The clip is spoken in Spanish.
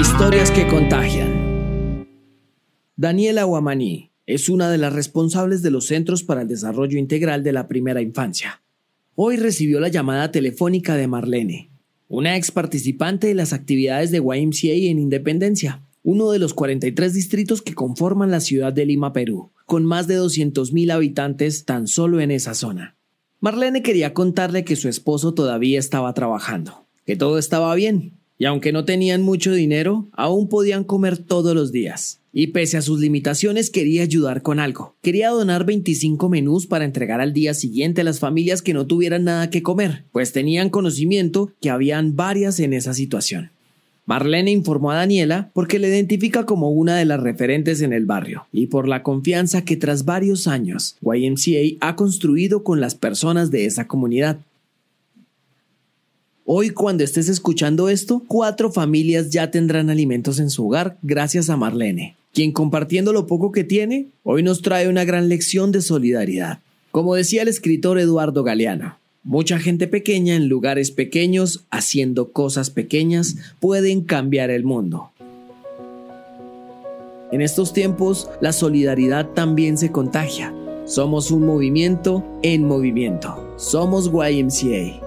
Historias que contagian. Daniela Guamaní es una de las responsables de los Centros para el Desarrollo Integral de la Primera Infancia. Hoy recibió la llamada telefónica de Marlene, una ex participante de las actividades de YMCA en Independencia, uno de los 43 distritos que conforman la ciudad de Lima, Perú, con más de 200.000 habitantes tan solo en esa zona. Marlene quería contarle que su esposo todavía estaba trabajando, que todo estaba bien, y aunque no tenían mucho dinero, aún podían comer todos los días. Y pese a sus limitaciones quería ayudar con algo. Quería donar 25 menús para entregar al día siguiente a las familias que no tuvieran nada que comer, pues tenían conocimiento que habían varias en esa situación. Marlene informó a Daniela porque le identifica como una de las referentes en el barrio y por la confianza que tras varios años YMCA ha construido con las personas de esa comunidad. Hoy cuando estés escuchando esto, cuatro familias ya tendrán alimentos en su hogar gracias a Marlene, quien compartiendo lo poco que tiene, hoy nos trae una gran lección de solidaridad. Como decía el escritor Eduardo Galeano, mucha gente pequeña en lugares pequeños, haciendo cosas pequeñas, pueden cambiar el mundo. En estos tiempos, la solidaridad también se contagia. Somos un movimiento en movimiento. Somos YMCA.